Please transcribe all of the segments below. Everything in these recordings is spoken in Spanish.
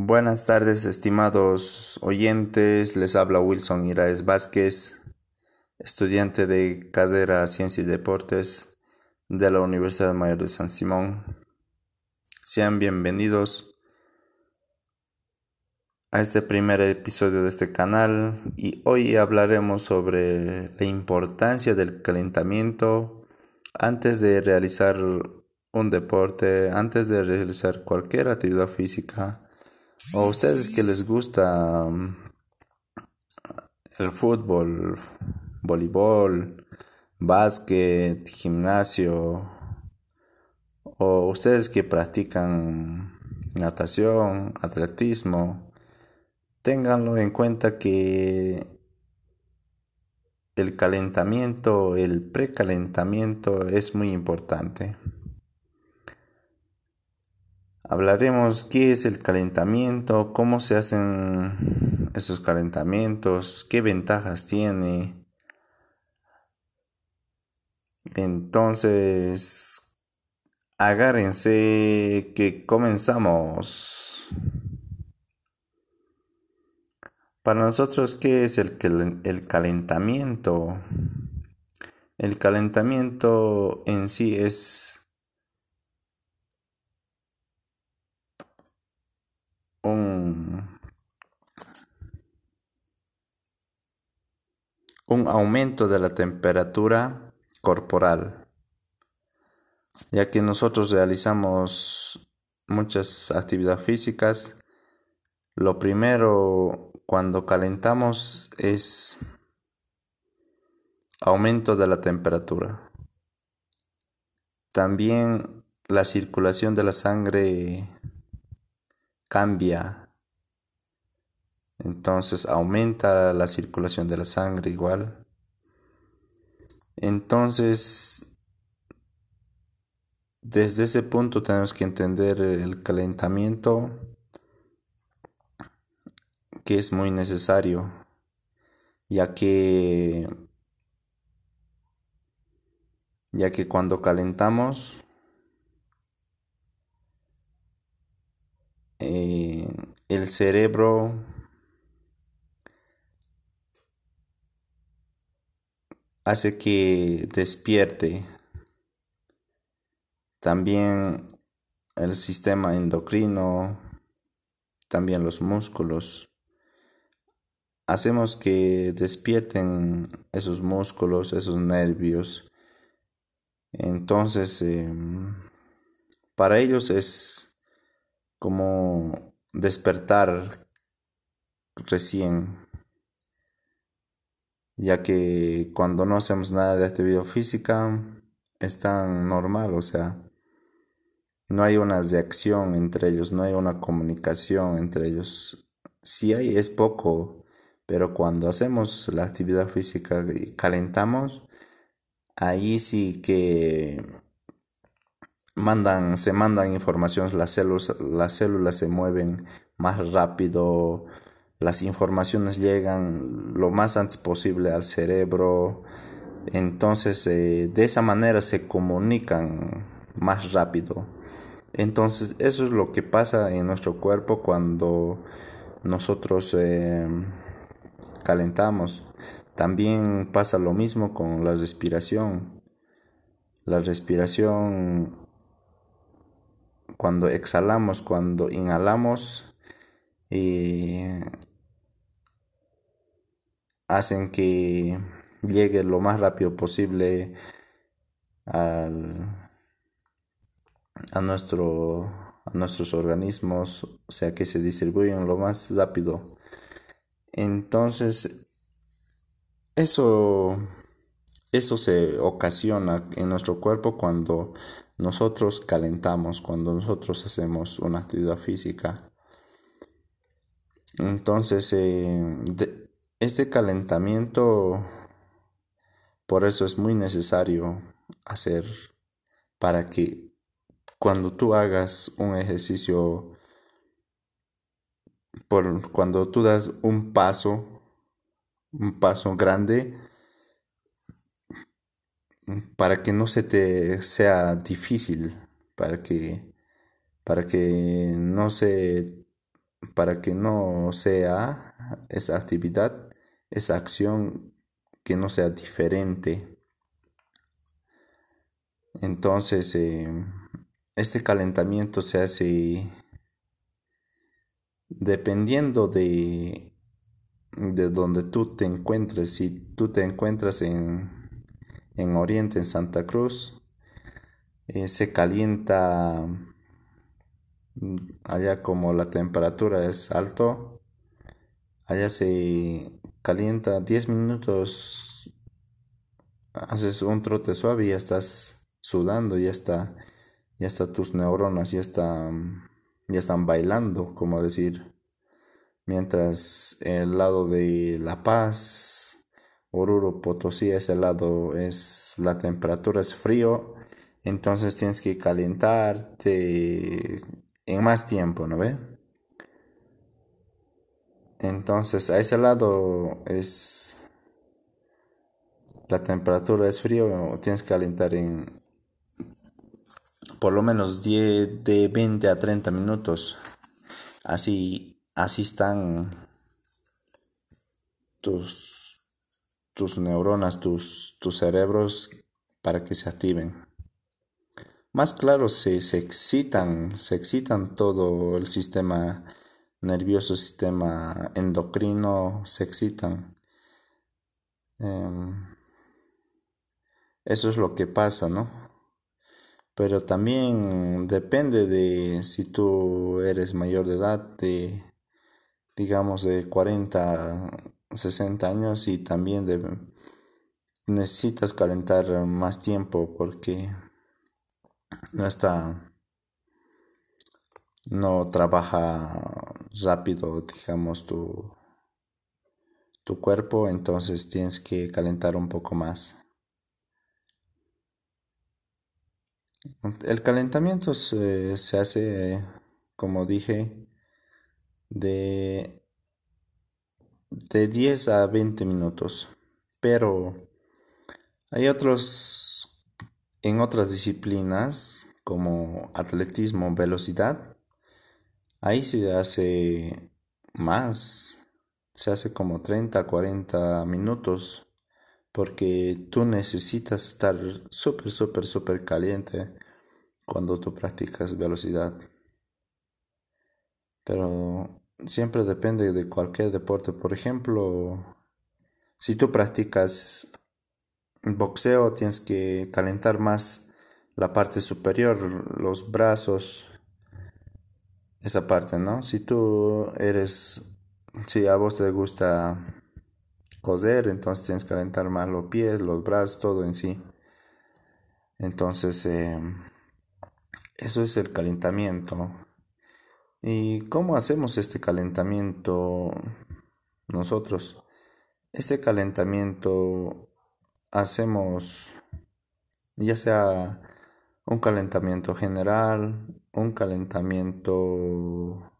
Buenas tardes, estimados oyentes. Les habla Wilson Iraez Vázquez, estudiante de carrera Ciencia y Deportes de la Universidad Mayor de San Simón. Sean bienvenidos a este primer episodio de este canal y hoy hablaremos sobre la importancia del calentamiento antes de realizar un deporte, antes de realizar cualquier actividad física o ustedes que les gusta mm, el fútbol, voleibol, básquet, gimnasio, o ustedes que practican natación, atletismo, ténganlo en cuenta que el calentamiento, el precalentamiento es muy importante. Hablaremos qué es el calentamiento, cómo se hacen esos calentamientos, qué ventajas tiene. Entonces, agárrense que comenzamos. Para nosotros, ¿qué es el, el calentamiento? El calentamiento en sí es un, aumento de la temperatura corporal, ya que nosotros realizamos muchas actividades físicas. Lo primero cuando calentamos es aumento de la temperatura. También la circulación de la sangre cambia. Entonces aumenta la circulación de la sangre igual. Entonces, desde ese punto tenemos que entender el calentamiento que es muy necesario, ya que ya que cuando calentamos Eh, el cerebro hace que despierte también el sistema endocrino, también los músculos. Hacemos que despierten esos músculos, esos nervios. Entonces, em, para ellos es como despertar recién, ya que cuando no hacemos nada de actividad física es tan normal, o sea, no hay una reacción entre ellos, no hay una comunicación entre ellos. Si hay, es poco, pero cuando hacemos la actividad física y calentamos, ahí sí que mandan, se mandan informaciones, las células, las células se mueven más rápido, las informaciones llegan lo más antes posible al cerebro, entonces eh, de esa manera se comunican más rápido. Entonces eso es lo que pasa en nuestro cuerpo cuando nosotros eh, calentamos. También pasa lo mismo con la respiración. La respiración cuando exhalamos, cuando inhalamos, eh, hacen que llegue lo más rápido posible al, a, nuestro, a nuestros organismos, o sea que se distribuyen lo más rápido. Entonces, eso, eso se ocasiona en nuestro cuerpo cuando nosotros calentamos cuando nosotros hacemos una actividad física. Entonces, eh, este calentamiento, por eso es muy necesario hacer para que cuando tú hagas un ejercicio, por, cuando tú das un paso, un paso grande, para que no se te sea difícil, para que, para que no se para que no sea esa actividad, esa acción que no sea diferente. Entonces, eh, este calentamiento se hace dependiendo de, de donde tú te encuentres. Si tú te encuentras en, en Oriente, en Santa Cruz, eh, se calienta mm, allá como la temperatura es alto, allá se calienta 10 minutos, haces un trote suave y ya estás sudando, ya está, ya está tus neuronas, ya están, ya están bailando, como decir. Mientras el lado de La Paz, Oruro, Potosí, ese lado es la temperatura es frío, entonces tienes que calentarte en más tiempo, ¿no ve? Entonces a ese lado es la temperatura es frío, tienes que calentar en por lo menos 10 de 20 a 30 minutos. Así así están tus tus neuronas, tus cerebros para que se activen. Más claro, se, se excitan, se excitan todo el sistema nervioso, sistema endocrino, se excitan. Em, eso es lo que pasa, ¿no? Pero también depende de si tú eres mayor de edad, de digamos de 40, 60 años y también necesitas calentar más tiempo porque no está, no trabaja rápido, digamos, tu, tu cuerpo, entonces tienes que calentar un poco más. El calentamiento se, se hace, como dije, de, de 10 a 20 minutos, pero hay otros en otras disciplinas como atletismo, velocidad, ahí se hace más, se hace como 30, 40 minutos, porque tú necesitas estar súper, súper, súper caliente cuando tú practicas velocidad. Pero siempre depende de cualquier deporte. Por ejemplo, si tú practicas boxeo tienes que calentar más la parte superior, los brazos, esa parte, ¿no? Si tú eres, si a vos te gusta coser, entonces tienes que calentar más los pies, los brazos, todo en sí. Entonces, em, eso es el calentamiento. ¿Y cómo hacemos este calentamiento nosotros? Este calentamiento hacemos ya sea un calentamiento general, un calentamiento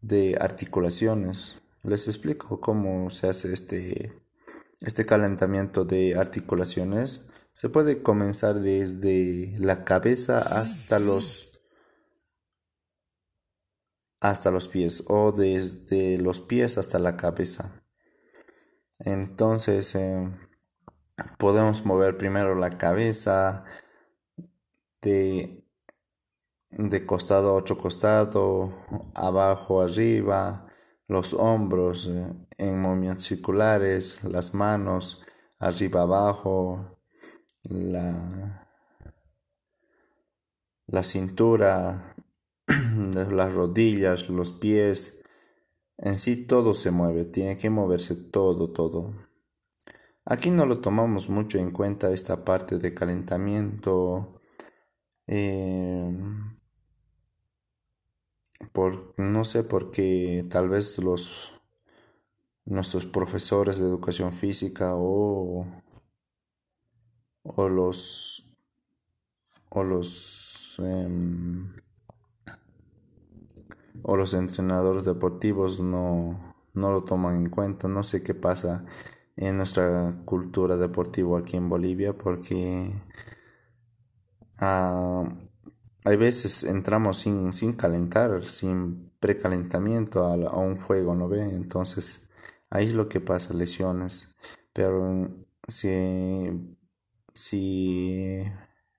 de articulaciones. Les explico cómo se hace este, este calentamiento de articulaciones. Se puede comenzar desde la cabeza hasta los hasta los pies o desde los pies hasta la cabeza. Entonces eh, podemos mover primero la cabeza de, de costado a otro costado, abajo, arriba, los hombros eh, en movimientos circulares, las manos arriba, abajo, la, la cintura, las rodillas, los pies, en sí todo se mueve, tiene que moverse todo, todo. Aquí no lo tomamos mucho en cuenta esta parte de calentamiento. Eh, por, no sé por qué tal vez los nuestros profesores de educación física o, o los o los em, o los entrenadores deportivos no, no lo toman en cuenta. No sé qué pasa en nuestra cultura deportiva aquí en Bolivia porque uh, hay veces entramos sin, sin calentar, sin precalentamiento a, a, un fuego, ¿no ve? Entonces, ahí es lo que pasa, lesiones. Pero si, si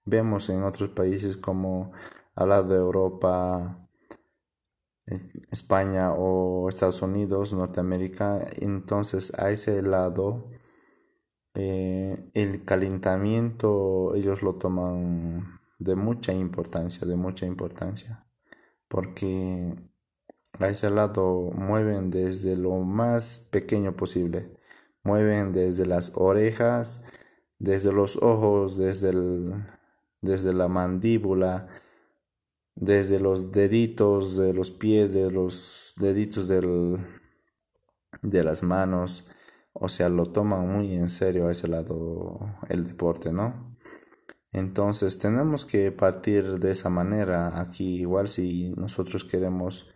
vemos en otros países como al lado de Europa, España o Estados Unidos, Norteamérica, entonces a ese lado eh, el calentamiento ellos lo toman de mucha importancia, de mucha importancia, porque a ese lado mueven desde lo más pequeño posible, mueven desde las orejas, desde los ojos, desde, el, desde la mandíbula, desde los deditos de los pies, de los deditos del, de las manos, o sea, lo toman muy en serio a ese lado el deporte, ¿no? Entonces tenemos que partir de esa manera. Aquí, igual si nosotros queremos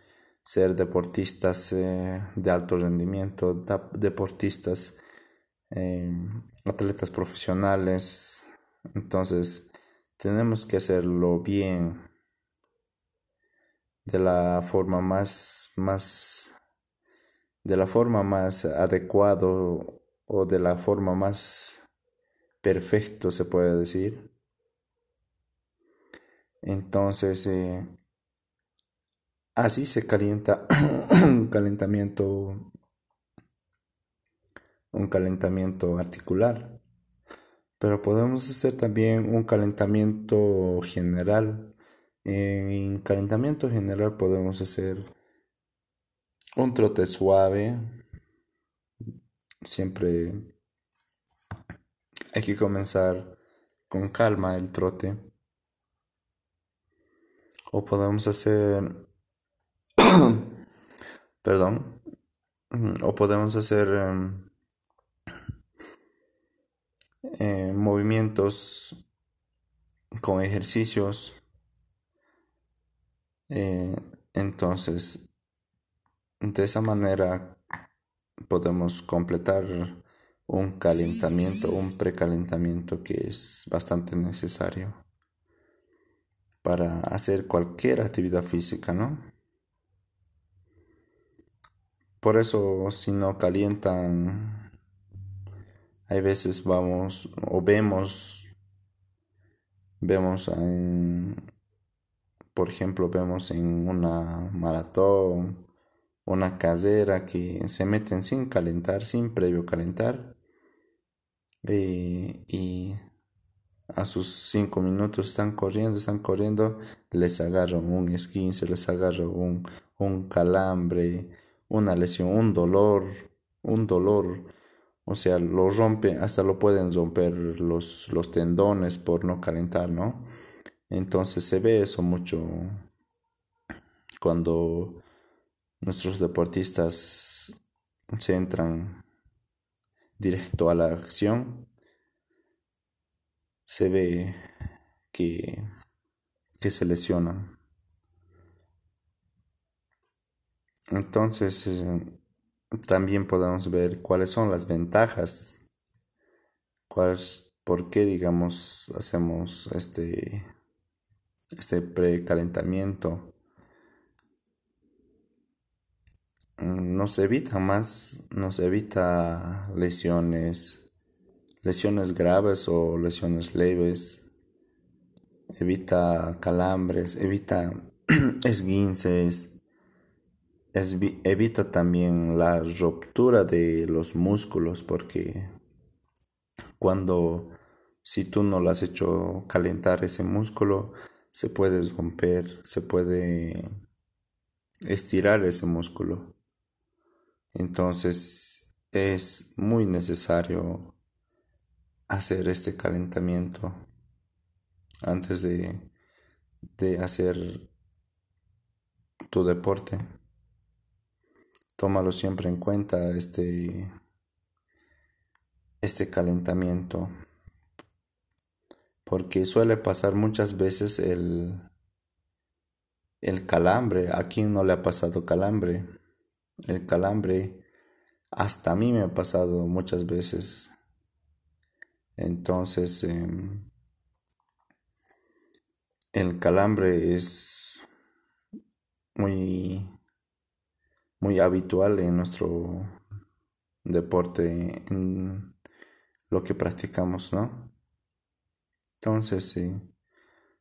ser deportistas eh, de alto rendimiento, deportistas, eh, atletas profesionales, entonces tenemos que hacerlo bien de la forma más, más, de la forma más adecuado o de la forma más perfecto se puede decir. Entonces, eh, así se calienta un calentamiento, un calentamiento articular. Pero podemos hacer también un calentamiento general en calentamiento general podemos hacer un trote suave. Siempre hay que comenzar con calma el trote. O podemos hacer... Perdón. O podemos hacer em, eh, movimientos con ejercicios eh, entonces, de esa manera podemos completar un calentamiento, un precalentamiento que es bastante necesario para hacer cualquier actividad física, ¿no? Por eso si no calientan, hay veces vamos o vemos, vemos en, por ejemplo, vemos en una maratón, una casera que se meten sin calentar, sin previo calentar. Eh, y a sus cinco minutos están corriendo, están corriendo, les agarran un esquince, les agarra un, un calambre, una lesión, un dolor, un dolor. O sea, lo rompe, hasta lo pueden romper los, los tendones por no calentar, ¿no? Entonces se ve eso mucho cuando nuestros deportistas se entran directo a la acción. Se ve que, que se lesionan. Entonces eh, también podemos ver cuáles son las ventajas, cuáles, por qué digamos hacemos este este precalentamiento. Mm, nos evita más, nos evita lesiones, lesiones graves o lesiones leves, evita calambres, evita esguinces, evita también la ruptura de los músculos porque cuando si tú no lo has hecho calentar ese músculo, se puede romper, se puede estirar ese músculo. Entonces es muy necesario hacer este calentamiento antes de, de hacer tu deporte. Tómalo siempre en cuenta este, este calentamiento porque suele pasar muchas veces el, el calambre. ¿A quién no le ha pasado calambre? El calambre hasta a mí me ha pasado muchas veces. Entonces, em, el calambre es muy, muy habitual en nuestro deporte, en lo que practicamos, ¿no? Entonces, sí,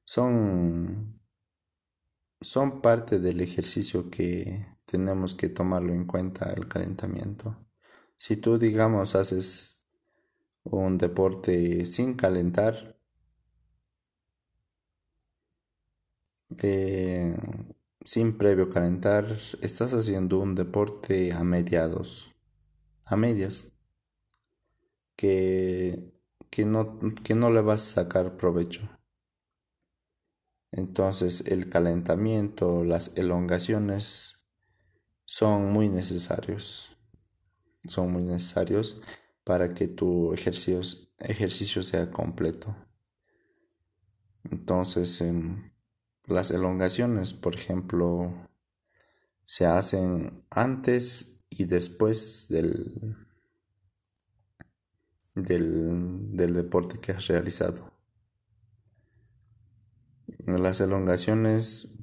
son, son parte del ejercicio que tenemos que tomarlo en cuenta, el calentamiento. Si tú, digamos, haces un deporte sin calentar, eh, sin previo calentar, estás haciendo un deporte a mediados, a medias, que, que, no, que no le vas a sacar provecho. Entonces el calentamiento, las elongaciones son muy necesarios. Son muy necesarios para que tu ejercicio, ejercicio sea completo. Entonces, em, las elongaciones, por ejemplo, se hacen antes y después del, del, del deporte que has realizado. Las elongaciones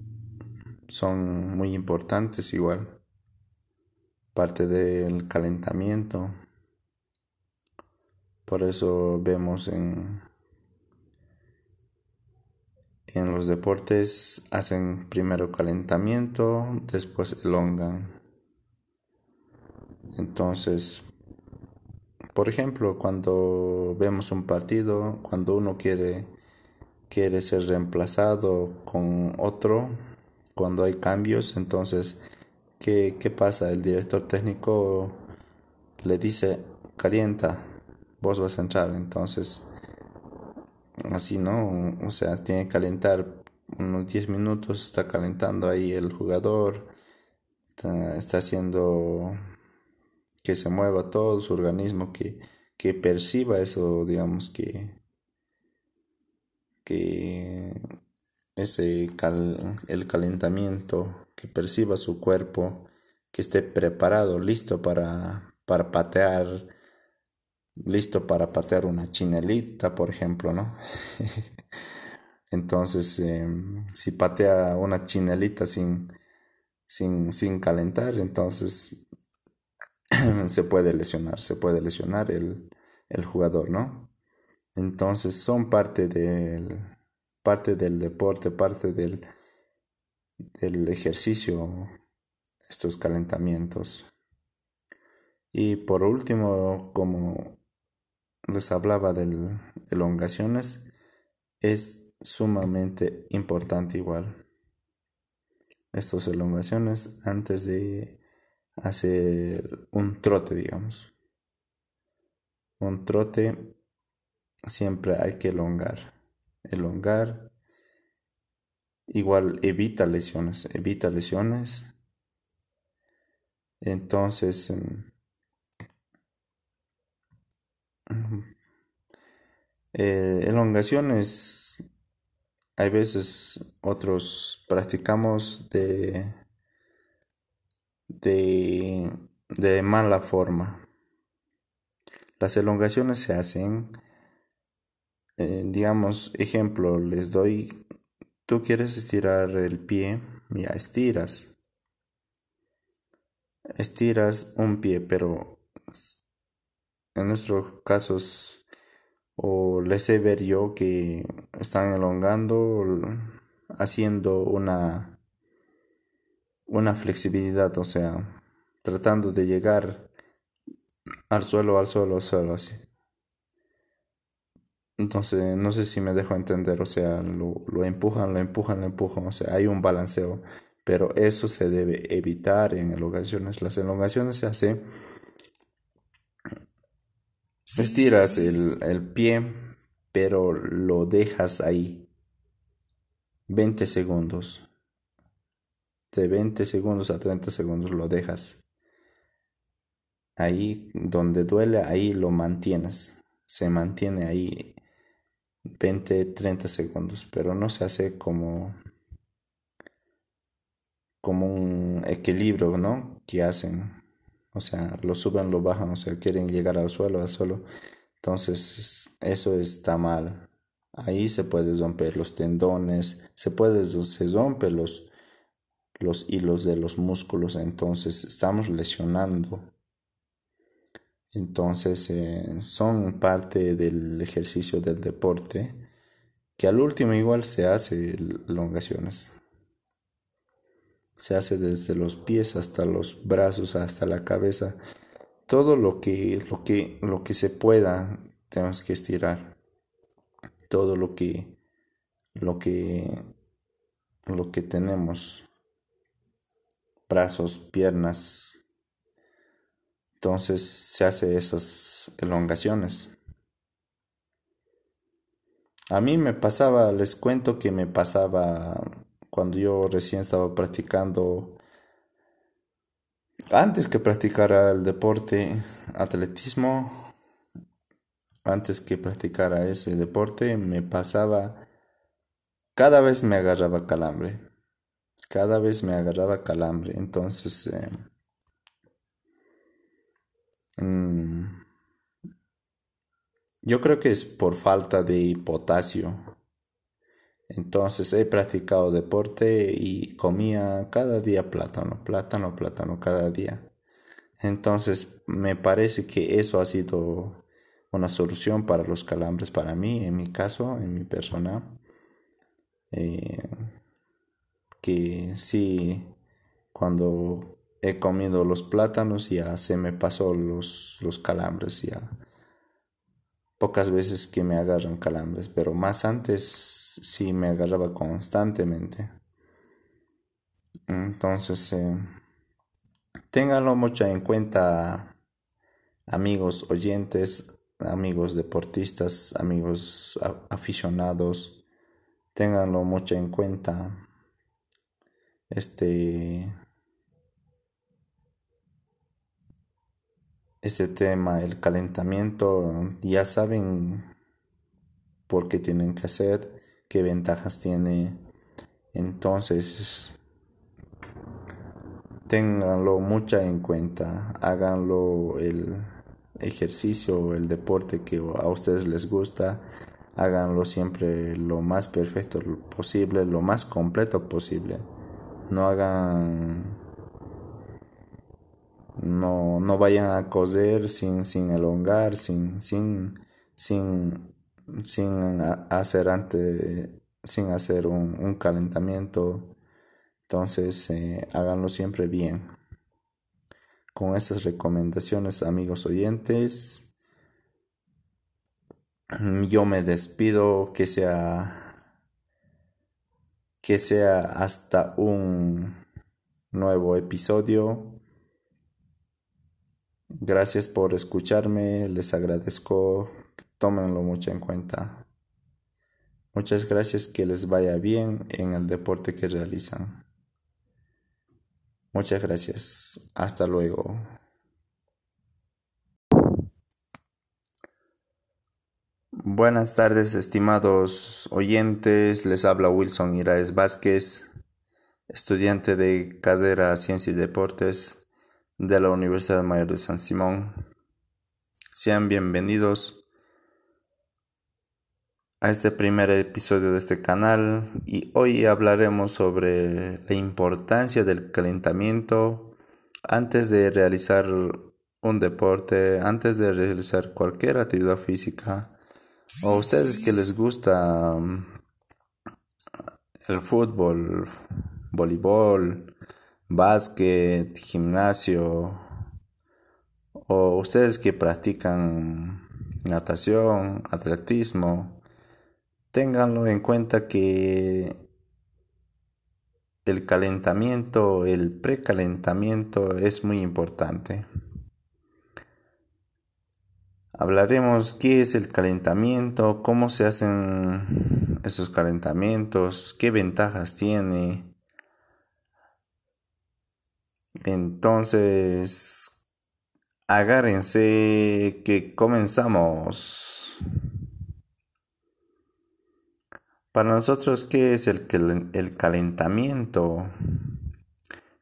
son muy importantes igual, parte del calentamiento. Por eso vemos en en los deportes hacen primero calentamiento, después elongan. Entonces, por ejemplo, cuando vemos un partido, cuando uno quiere, quiere ser reemplazado con otro, cuando hay cambios, entonces, ¿qué, qué pasa? El director técnico le dice, calienta, vos vas a entrar. Entonces, así, ¿no? O sea, tiene que calentar unos 10 minutos, está calentando ahí el jugador, está, haciendo que se mueva todo su organismo, que, que perciba eso, digamos, que, que ese el calentamiento, que perciba su cuerpo, que esté preparado, listo para, para patear listo para patear una chinelita, por ejemplo, ¿no? Entonces, em, si patea una chinelita sin, sin, sin calentar, entonces se puede lesionar, se puede lesionar el, el jugador, ¿no? Entonces son parte del, parte del deporte, parte del, del ejercicio, estos calentamientos. Y por último, como les hablaba de elongaciones, es sumamente importante igual. Estas elongaciones antes de hacer un trote, digamos. Un trote siempre hay que elongar. Elongar igual evita lesiones, evita lesiones. Entonces, eh, elongaciones, hay veces otros practicamos de, de, de mala forma. Las elongaciones se hacen, eh, digamos, ejemplo, les doy, tú quieres estirar el pie, ya estiras, estiras un pie, pero en nuestros casos o les he ver yo que están elongando haciendo una una flexibilidad o sea tratando de llegar al suelo al suelo al suelo así entonces no sé si me dejo entender o sea lo, lo empujan lo empujan lo empujan o sea hay un balanceo pero eso se debe evitar en elongaciones las elongaciones se hacen Estiras el, el pie, pero lo dejas ahí. 20 segundos. De 20 segundos a 30 segundos lo dejas. Ahí donde duele, ahí lo mantienes. Se mantiene ahí 20, 30 segundos, pero no se hace como como un equilibrio, ¿no? Que hacen o sea, lo suben, lo bajan, o sea, quieren llegar al suelo, al suelo. Entonces, eso está mal. Ahí se puede romper los tendones, se puede, se rompe los, los hilos de los músculos, entonces estamos lesionando. Entonces eh, son parte del ejercicio del deporte que al último igual se hace elongaciones. Se hace desde los pies hasta los brazos, hasta la cabeza. Todo lo que, lo que, lo que se pueda tenemos que estirar. Todo lo que, lo que, lo que tenemos. Brazos, piernas. Entonces se hace esas elongaciones. A mí me pasaba, les cuento que me pasaba cuando yo recién estaba practicando, antes que practicara el deporte, atletismo, antes que practicara ese deporte, me pasaba, cada vez me agarraba calambre, cada vez me agarraba calambre, entonces... Eh, mm, yo creo que es por falta de potasio. Entonces he practicado deporte y comía cada día plátano, plátano, plátano cada día. Entonces me parece que eso ha sido una solución para los calambres para mí, en mi caso, en mi persona. Eh, que sí, cuando he comido los plátanos ya se me pasó los, los calambres ya pocas veces que me agarran calambres, pero más antes sí me agarraba constantemente. Entonces, eh, ténganlo mucho en cuenta, amigos oyentes, amigos deportistas, amigos aficionados, ténganlo mucho en cuenta. Este ese tema, el calentamiento, ya saben por qué tienen que hacer, qué ventajas tiene. Entonces, ténganlo mucha en cuenta, háganlo el ejercicio, el deporte que a ustedes les gusta, háganlo siempre lo más perfecto posible, lo más completo posible. No hagan no, no vayan a coser sin, sin elongar, sin, sin, sin, sin hacer antes, sin hacer un, calentamiento. Entonces, eh, háganlo siempre bien. Con esas recomendaciones, amigos oyentes, yo me despido que sea que sea hasta un nuevo episodio Gracias por escucharme, les agradezco, tómenlo mucho en cuenta. Muchas gracias, que les vaya bien en el deporte que realizan. Muchas gracias, hasta luego. Buenas tardes, estimados oyentes, les habla Wilson Iraes Vázquez, estudiante de carrera Ciencia y Deportes de la Universidad Mayor de San Simón. Sean bienvenidos a este primer episodio de este canal y hoy hablaremos sobre la importancia del calentamiento antes de realizar un deporte, antes de realizar cualquier actividad física o ustedes que les gusta mm, el fútbol, voleibol, básquet, gimnasio, o ustedes que practican natación, atletismo, ténganlo en cuenta que el calentamiento, el precalentamiento es muy importante. Hablaremos qué es el calentamiento, cómo se hacen esos calentamientos, qué ventajas tiene, entonces, agárrense que comenzamos. Para nosotros, ¿qué es el, el calentamiento?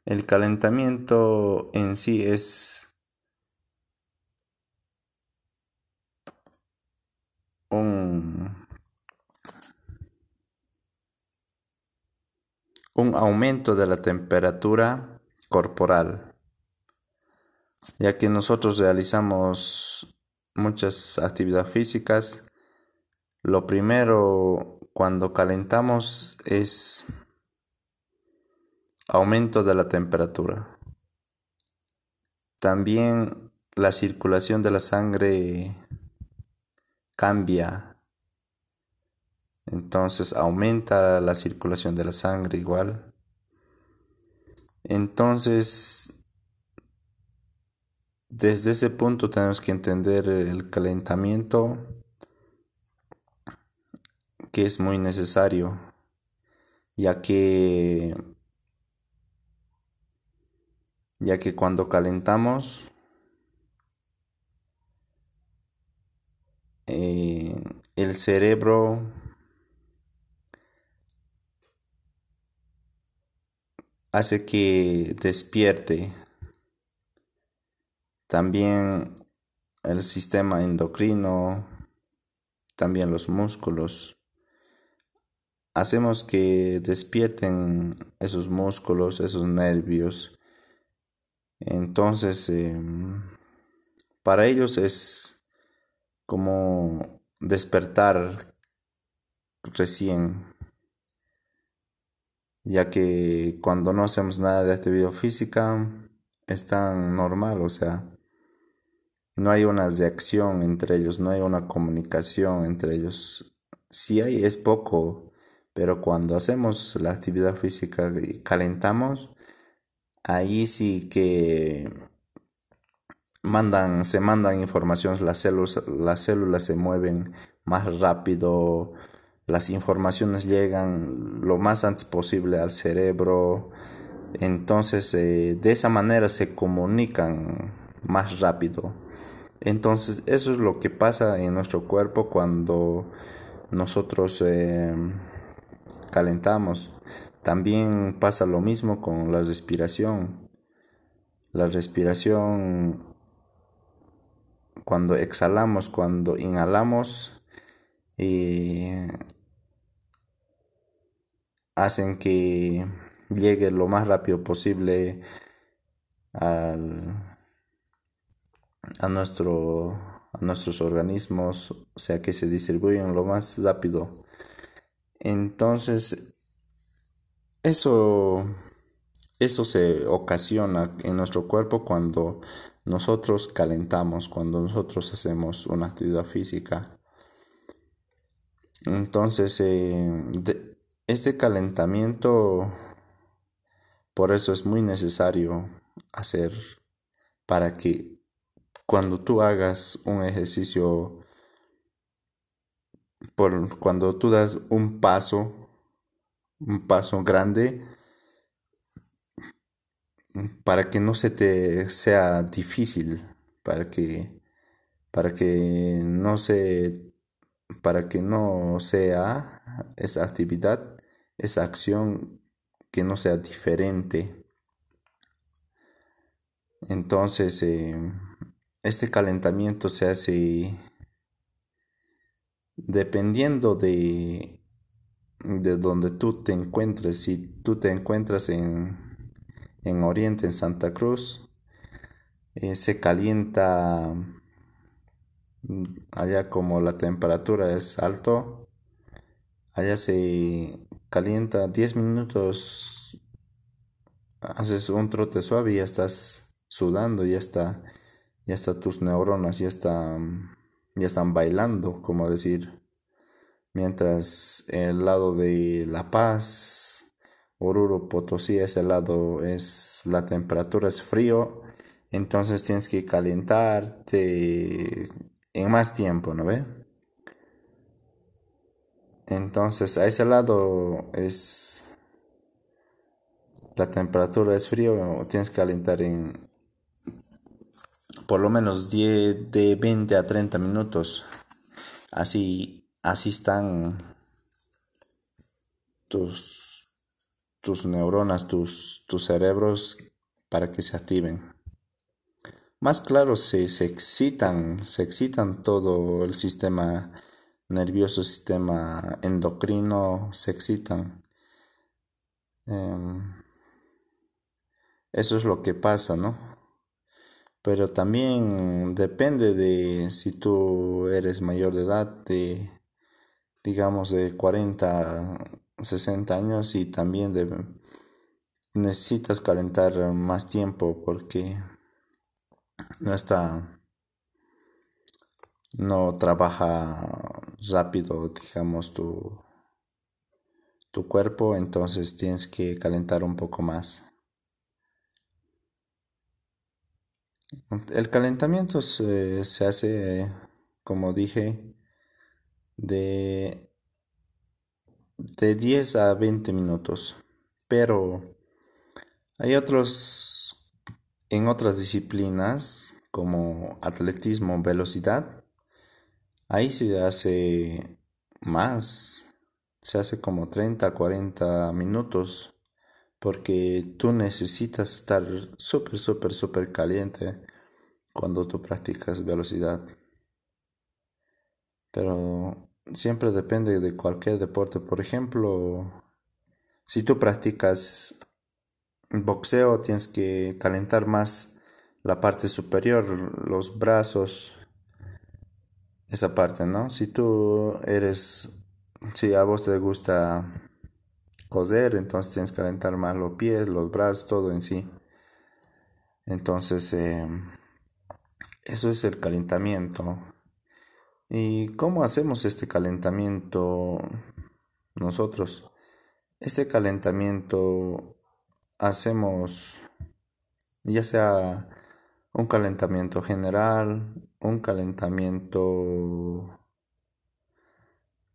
El calentamiento en sí es un aumento de la temperatura corporal, ya que nosotros realizamos muchas actividades físicas. Lo primero cuando calentamos es aumento de la temperatura. También la circulación de la sangre cambia entonces aumenta la circulación de la sangre igual. Entonces, desde ese punto tenemos que entender el calentamiento que es muy necesario, ya que ya que cuando calentamos eh, el cerebro hace que despierte también el sistema endocrino, también los músculos. Hacemos que despierten esos músculos, esos nervios. Entonces, em, para ellos es como despertar recién ya que cuando no hacemos nada de actividad física es tan normal, o sea, no hay una reacción entre ellos, no hay una comunicación entre ellos. Si hay, es poco, pero cuando hacemos la actividad física y calentamos, ahí sí que mandan, se mandan informaciones, las células, las células se mueven más rápido, las informaciones llegan lo más antes posible al cerebro, entonces eh, de esa manera se comunican más rápido. Entonces eso es lo que pasa en nuestro cuerpo cuando nosotros eh, calentamos. También pasa lo mismo con la respiración. La respiración cuando exhalamos, cuando inhalamos, y hacen que llegue lo más rápido posible al, a, nuestro, a nuestros organismos, o sea que se distribuyen lo más rápido. Entonces, eso, eso se ocasiona en nuestro cuerpo cuando nosotros calentamos, cuando nosotros hacemos una actividad física. Entonces, eh, este calentamiento, por eso es muy necesario hacer para que cuando tú hagas un ejercicio, por, cuando tú das un paso, un paso grande, para que no se te sea difícil, para que, para que no se, para que no sea esa actividad esa acción que no sea diferente. Entonces, eh, este calentamiento se hace dependiendo de, de donde tú te encuentres. Si tú te encuentras en, en Oriente, en Santa Cruz, eh, se calienta allá como la temperatura es alto, allá se calienta 10 minutos, haces un trote suave y ya estás sudando, ya está, ya está tus neuronas, ya están, ya están bailando, como decir. Mientras el lado de La Paz, Oruro, Potosí, ese lado es la temperatura es frío, entonces tienes que calentarte en más tiempo, ¿no ve? Entonces, a ese lado es la temperatura es frío, tienes que calentar en por lo menos 10 de 20 a 30 minutos. Así así están tus tus neuronas, tus cerebros para que se activen. Más claro, se, se excitan, se excitan todo el sistema nervioso, sistema endocrino se excitan. Em, eso es lo que pasa, ¿no? Pero también depende de si tú eres mayor de edad, de digamos de 40, 60 años y también de, necesitas calentar más tiempo porque no está no trabaja rápido digamos tu tu cuerpo entonces tienes que calentar un poco más. El calentamiento se, hace como dije de de 10 a 20 minutos pero hay otros, en otras disciplinas, como atletismo, velocidad, ahí se hace más, se hace como 30, 40 minutos, porque tú necesitas estar súper, súper, súper caliente cuando tú practicas velocidad. Pero siempre depende de cualquier deporte. Por ejemplo, si tú practicas boxeo tienes que calentar más la parte superior, los brazos, esa parte, ¿no? Si tú eres, si a vos te gusta coser, entonces tienes que calentar más los pies, los brazos, todo en sí. Entonces, em, eso es el calentamiento. ¿Y cómo hacemos este calentamiento nosotros? Este calentamiento hacemos ya sea un calentamiento general, un calentamiento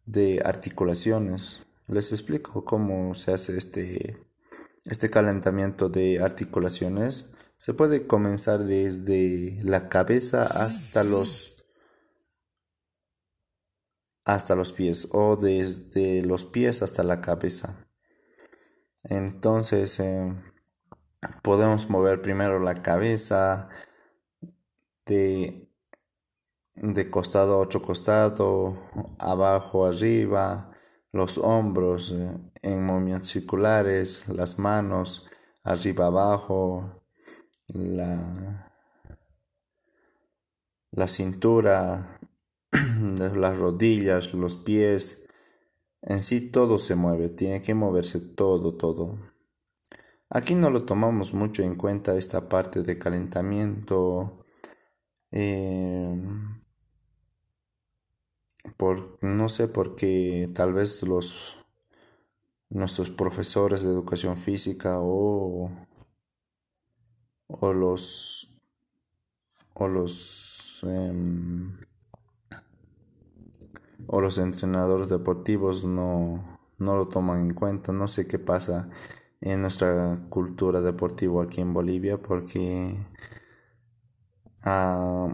de articulaciones. Les explico cómo se hace este, este calentamiento de articulaciones. Se puede comenzar desde la cabeza hasta los hasta los pies o desde los pies hasta la cabeza. Entonces eh, podemos mover primero la cabeza de, de costado a otro costado, abajo, arriba, los hombros eh, en movimientos circulares, las manos arriba, abajo, la, la cintura, las rodillas, los pies, en sí todo se mueve, tiene que moverse todo, todo. Aquí no lo tomamos mucho en cuenta esta parte de calentamiento. Eh, por, no sé por qué tal vez los nuestros profesores de educación física o, o los o los em, o los entrenadores deportivos no, no lo toman en cuenta. No sé qué pasa en nuestra cultura deportiva aquí en Bolivia porque ah,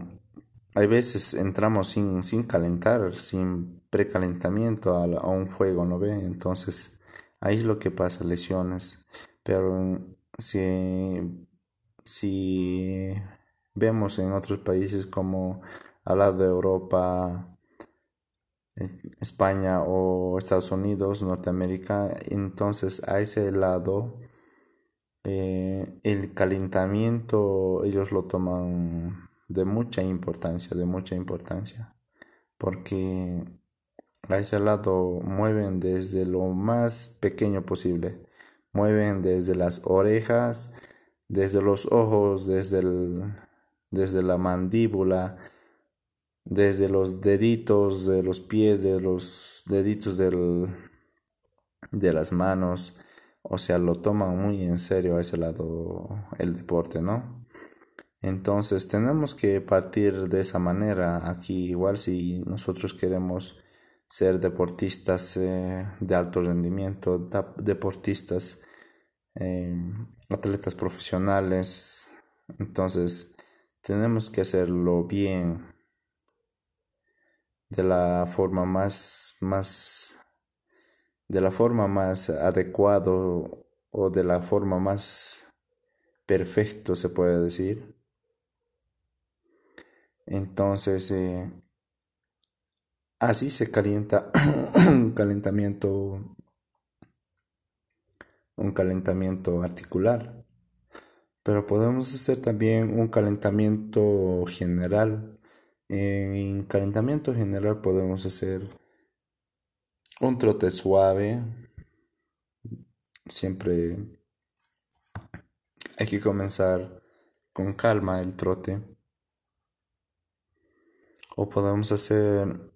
hay veces entramos sin, sin calentar, sin precalentamiento a, a un fuego, ¿no ve? Entonces ahí es lo que pasa, lesiones. Pero si, si vemos en otros países como al lado de Europa, España o Estados Unidos, Norteamérica, entonces a ese lado eh, el calentamiento ellos lo toman de mucha importancia, de mucha importancia, porque a ese lado mueven desde lo más pequeño posible, mueven desde las orejas, desde los ojos, desde, el, desde la mandíbula, desde los deditos de los pies, de los deditos del, de las manos, o sea, lo toman muy en serio a ese lado el deporte, ¿no? Entonces tenemos que partir de esa manera. Aquí, igual si nosotros queremos ser deportistas eh, de alto rendimiento, deportistas, eh, atletas profesionales, entonces tenemos que hacerlo bien de la forma más, más, de la forma más adecuado o de la forma más perfecto se puede decir. Entonces, eh, así se calienta un calentamiento un calentamiento articular. Pero podemos hacer también un calentamiento general. En calentamiento general podemos hacer un trote suave. Siempre hay que comenzar con calma el trote. O podemos hacer,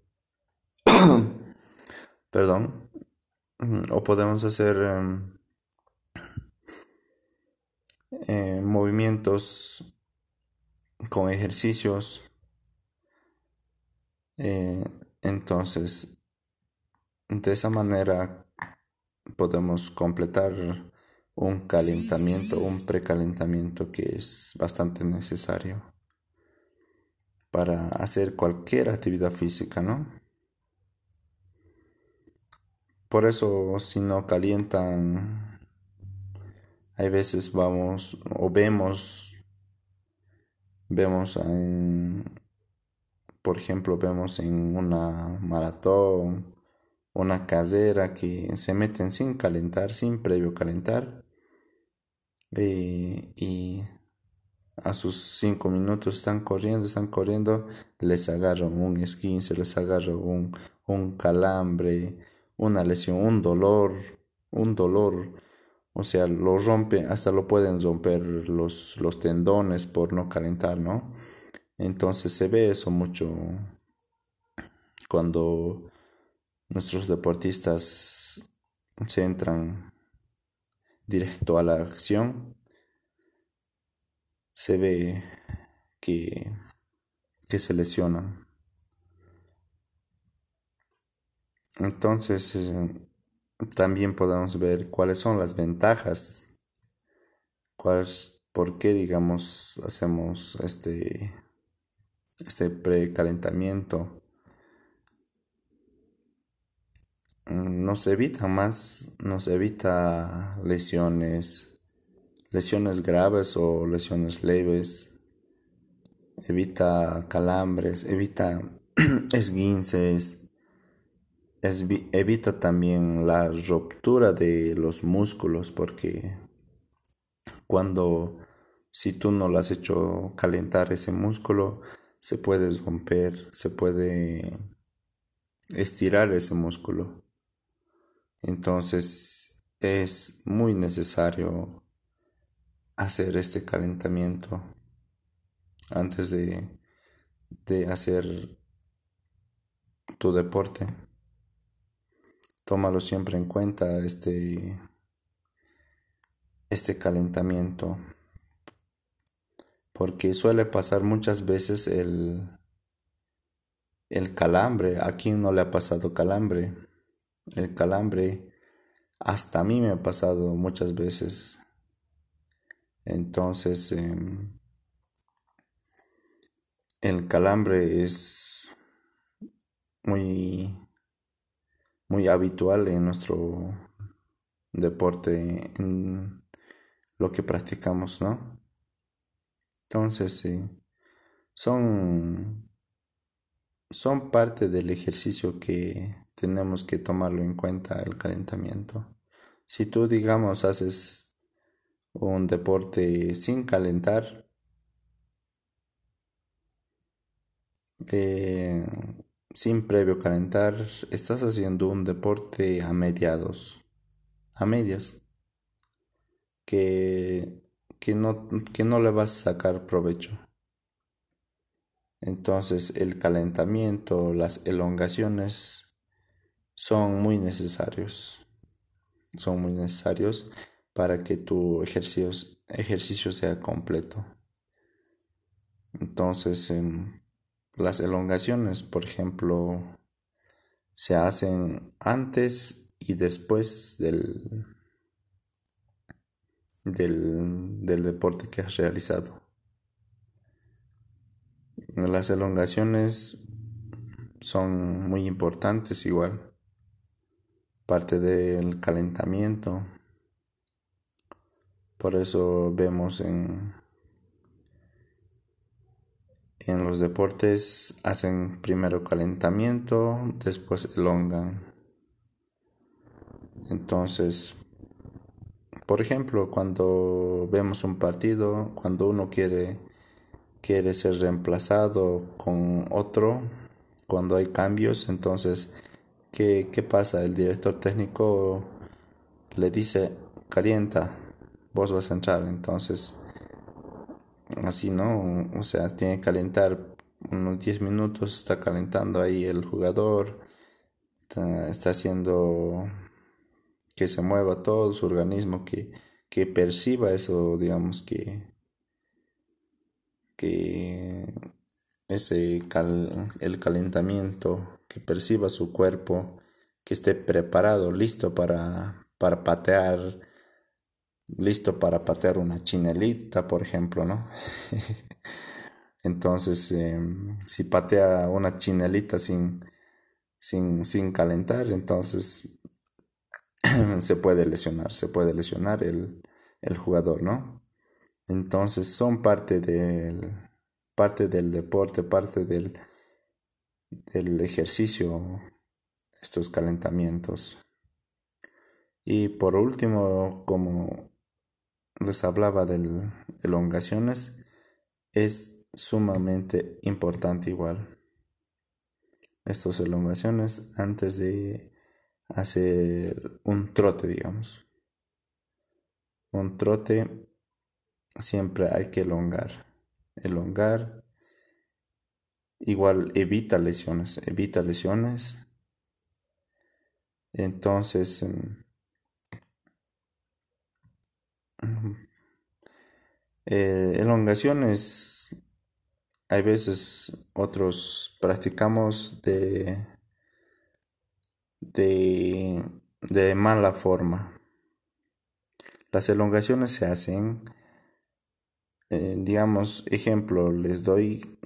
perdón, o podemos hacer em, eh, movimientos con ejercicios. Eh, entonces, de esa manera podemos completar un calentamiento, un precalentamiento que es bastante necesario para hacer cualquier actividad física, ¿no? Por eso si no calientan, hay veces vamos o vemos, vemos en, por ejemplo, vemos en una maratón, una casera que se meten sin calentar, sin previo calentar. Eh, y a sus cinco minutos están corriendo, están corriendo, les agarran un esquince, les agarran un, un calambre, una lesión, un dolor, un dolor. O sea, lo rompe, hasta lo pueden romper los, los tendones por no calentar, ¿no? Entonces se ve eso mucho cuando nuestros deportistas se entran directo a la acción se ve que, que se lesionan. Entonces, eh, también podemos ver cuáles son las ventajas, cuáles, por qué, digamos, hacemos este, este precalentamiento. Nos evita más, nos evita lesiones, lesiones graves o lesiones leves, evita calambres, evita esguinces, evita también la ruptura de los músculos porque cuando si tú no lo has hecho calentar ese músculo, se puede romper, se puede estirar ese músculo. Entonces es muy necesario hacer este calentamiento antes de, de hacer tu deporte. Tómalo siempre en cuenta este, este calentamiento. Porque suele pasar muchas veces el, el calambre. ¿A quién no le ha pasado calambre? El calambre hasta a mí me ha pasado muchas veces entonces, em, el calambre es muy, muy habitual en nuestro deporte, en lo que practicamos, ¿no? Entonces, son, son parte del ejercicio que tenemos que tomarlo en cuenta, el calentamiento. Si tú, digamos, haces un deporte sin calentar. Eh, sin previo calentar, estás haciendo un deporte a mediados, a medias, que, que, no, que no le vas a sacar provecho. Entonces el calentamiento, las elongaciones son muy necesarios. Son muy necesarios para que tu ejercicio, ejercicio sea completo. Entonces, em, las elongaciones, por ejemplo, se hacen antes y después del, del, del deporte que has realizado. Las elongaciones son muy importantes igual, parte del calentamiento por eso vemos en, en los deportes hacen primero calentamiento, después elongan. Entonces, por ejemplo, cuando vemos un partido, cuando uno quiere, quiere ser reemplazado con otro, cuando hay cambios, entonces, ¿qué, qué pasa? El director técnico le dice, calienta, vos vas a entrar, entonces, así, ¿no? O sea, tiene que calentar unos 10 minutos, está calentando ahí el jugador, está, haciendo que se mueva todo su organismo, que, que perciba eso, digamos, que, que ese el calentamiento, que perciba su cuerpo, que esté preparado, listo para, para patear, listo para patear una chinelita, por ejemplo, ¿no? Entonces, em, si patea una chinelita sin, sin, sin calentar, entonces se puede lesionar, se puede lesionar el, el jugador, ¿no? Entonces son parte del, parte del deporte, parte del, del ejercicio, estos calentamientos. Y por último, como les hablaba de elongaciones, es sumamente importante igual estas elongaciones antes de hacer un trote, digamos. Un trote siempre hay que elongar. Elongar igual evita lesiones, evita lesiones. Entonces, eh, elongaciones hay veces otros practicamos de, de, de mala forma. Las elongaciones se hacen, eh, digamos, ejemplo, les doy,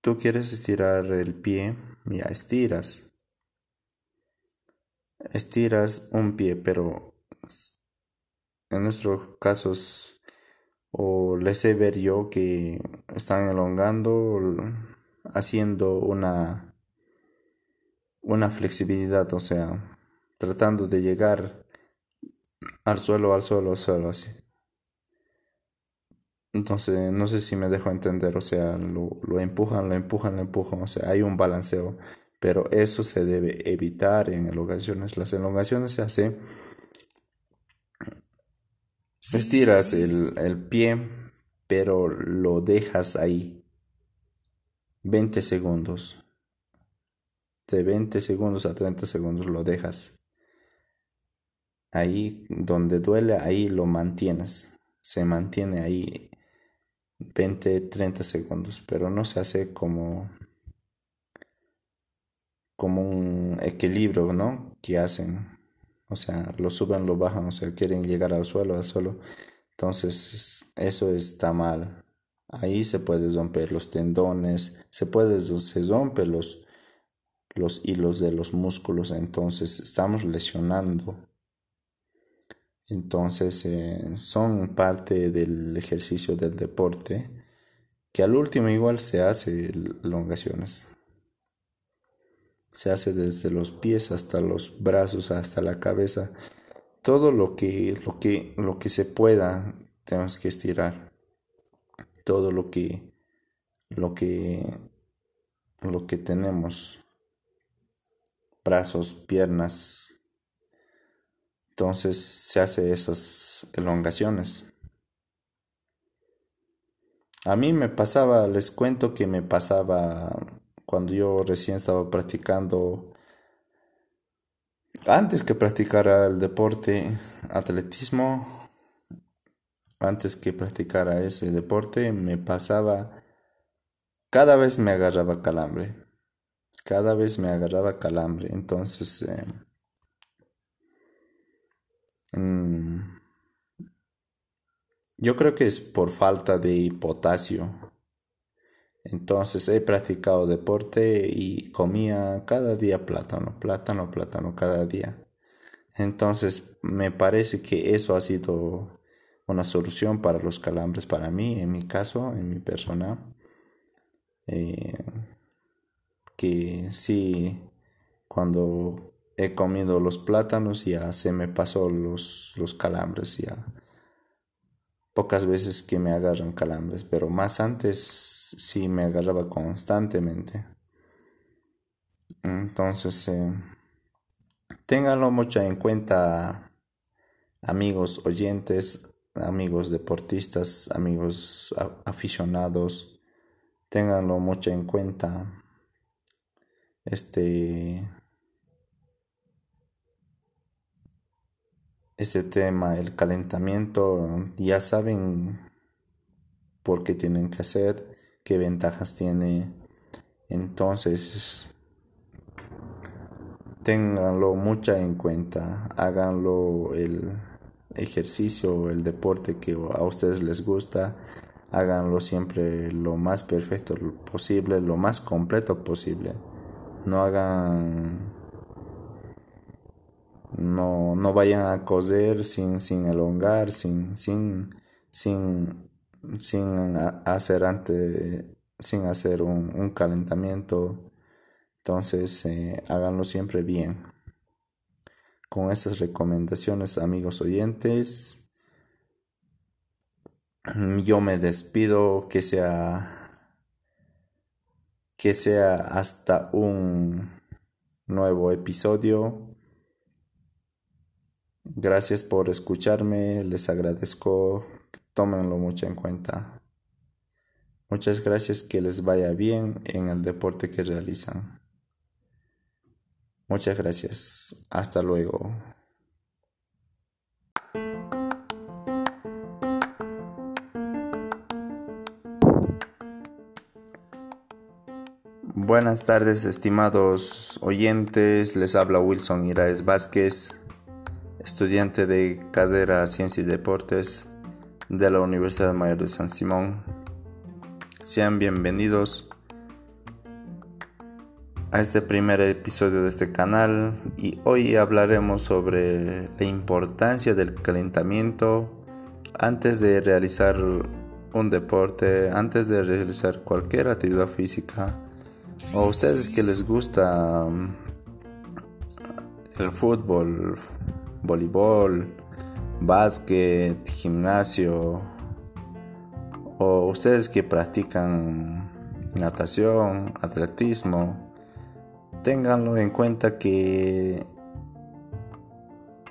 tú quieres estirar el pie, ya estiras. Estiras un pie, pero en nuestros casos o les he ver yo que están elongando haciendo una una flexibilidad o sea tratando de llegar al suelo al suelo al suelo así entonces no sé si me dejo entender o sea lo, empujan lo empujan lo empujan o sea hay un balanceo pero eso se debe evitar en elongaciones las elongaciones se hacen Estiras el, el pie, pero lo dejas ahí 20 segundos. De 20 segundos a 30 segundos lo dejas. Ahí donde duele, ahí lo mantienes. Se mantiene ahí 20, 30 segundos, pero no se hace como como un equilibrio, ¿no? Que hacen o sea, lo suben, lo bajan, o sea, quieren llegar al suelo, al suelo. Entonces, eso está mal. Ahí se puede romper los tendones, se puede, se rompe los, los hilos de los músculos, entonces estamos lesionando. Entonces, eh, son parte del ejercicio del deporte, que al último igual se hace elongaciones se hace desde los pies hasta los brazos, hasta la cabeza. Todo lo que, lo que, lo que se pueda tenemos que estirar. Todo lo que, lo que, lo que tenemos. Piernas. Entonces se hace esas elongaciones. A mí me pasaba, les cuento que me pasaba cuando yo recién estaba practicando, antes que practicara el deporte, atletismo, antes que practicara ese deporte, me pasaba, cada vez me agarraba calambre, cada vez me agarraba calambre, entonces... Eh, mm, yo creo que es por falta de potasio. Entonces he practicado deporte y comía cada día plátano, plátano, plátano, cada día. Entonces me parece que eso ha sido una solución para los calambres para mí, en mi caso, en mi persona. Eh, que sí, cuando he comido los plátanos ya se me pasó los, los calambres, ya pocas veces que me agarran calambres, pero más antes sí me agarraba constantemente. Entonces, eh, ténganlo mucho en cuenta, amigos oyentes, amigos deportistas, amigos aficionados, ténganlo mucho en cuenta. Este este tema, el calentamiento, ya saben por qué tienen que hacer, qué ventajas tiene. Entonces, ténganlo mucha en cuenta, háganlo el ejercicio, el deporte que a ustedes les gusta, háganlo siempre lo más perfecto posible, lo más completo posible. No hagan no, no vayan a coser sin, sin elongar, sin, sin, sin, sin hacer antes, sin hacer un, calentamiento. Entonces, eh, háganlo siempre bien. Con esas recomendaciones, amigos oyentes, yo me despido que sea que sea hasta un nuevo episodio Gracias por escucharme, les agradezco, tómenlo mucho en cuenta. Muchas gracias, que les vaya bien en el deporte que realizan. Muchas gracias, hasta luego. Buenas tardes, estimados oyentes. Les habla Wilson Iraez Vázquez estudiante de carrera Ciencia y Deportes de la Universidad Mayor de San Simón. Sean bienvenidos a este primer episodio de este canal y hoy hablaremos sobre la importancia del calentamiento antes de realizar un deporte, antes de realizar cualquier actividad física o ustedes que les gusta mm, el fútbol, voleibol, básquet, gimnasio, o ustedes que practican natación, atletismo, ténganlo en cuenta que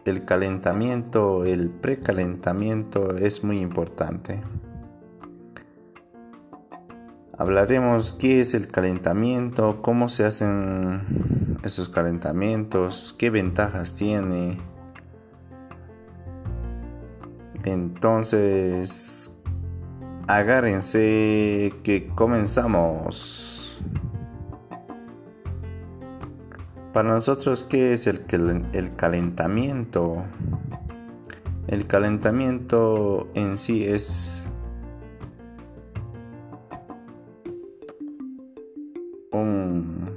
el calentamiento, el precalentamiento es muy importante. Hablaremos qué es el calentamiento, cómo se hacen esos calentamientos, qué ventajas tiene, entonces, agárrense que comenzamos. Para nosotros, ¿qué es el, el calentamiento? El calentamiento en sí es un,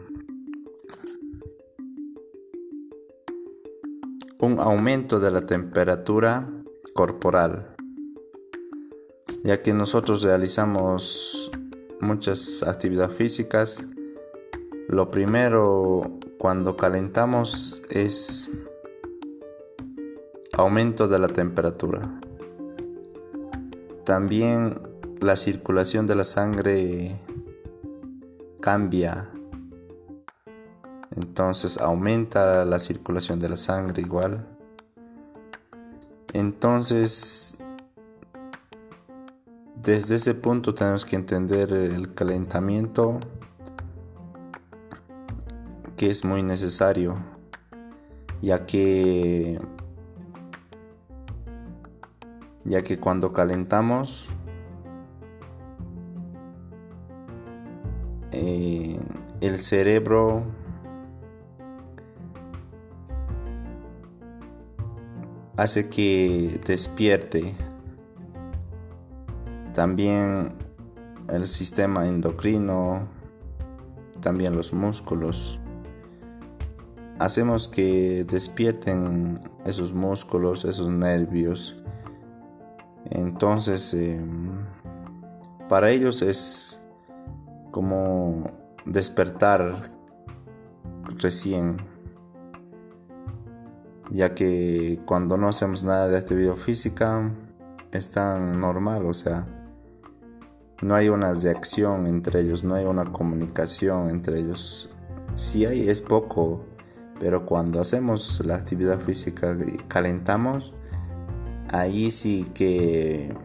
un aumento de la temperatura corporal, ya que nosotros realizamos muchas actividades físicas. Lo primero cuando calentamos es aumento de la temperatura. También la circulación de la sangre cambia. Entonces aumenta la circulación de la sangre igual. Entonces, desde ese punto tenemos que entender el calentamiento que es muy necesario, ya que ya que cuando calentamos eh, el cerebro hace que despierte. También el sistema endocrino, también los músculos. Hacemos que despierten esos músculos, esos nervios. Entonces, em, para ellos es como despertar recién ya que cuando no hacemos nada de actividad física, están normal, o sea, no hay una reacción entre ellos, no hay una comunicación entre ellos. Si hay es poco, pero cuando hacemos la actividad física y calentamos, ahí sí que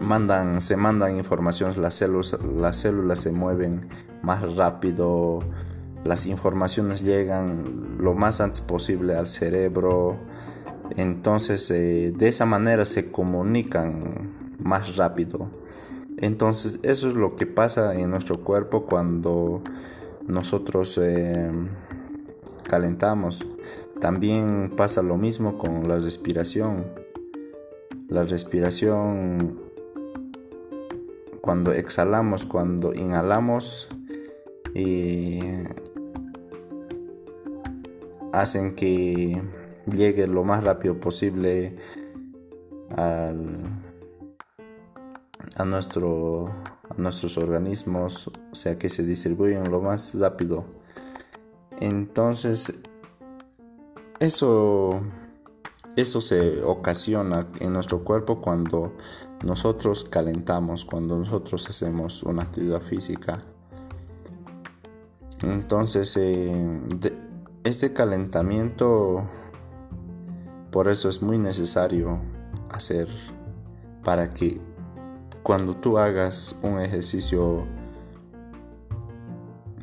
mandan, se mandan informaciones, las células, las células se mueven más rápido, las informaciones llegan lo más antes posible al cerebro, entonces eh, de esa manera se comunican más rápido. Entonces eso es lo que pasa en nuestro cuerpo cuando nosotros eh, calentamos. También pasa lo mismo con la respiración. La respiración cuando exhalamos, cuando inhalamos, y hacen que llegue lo más rápido posible a, nuestro, a nuestros organismos, o sea que se distribuyen lo más rápido. Entonces, eso, eso se ocasiona en nuestro cuerpo cuando nosotros calentamos, cuando nosotros hacemos una actividad física. Entonces, eh, este calentamiento, por eso es muy necesario hacer para que cuando tú hagas un ejercicio,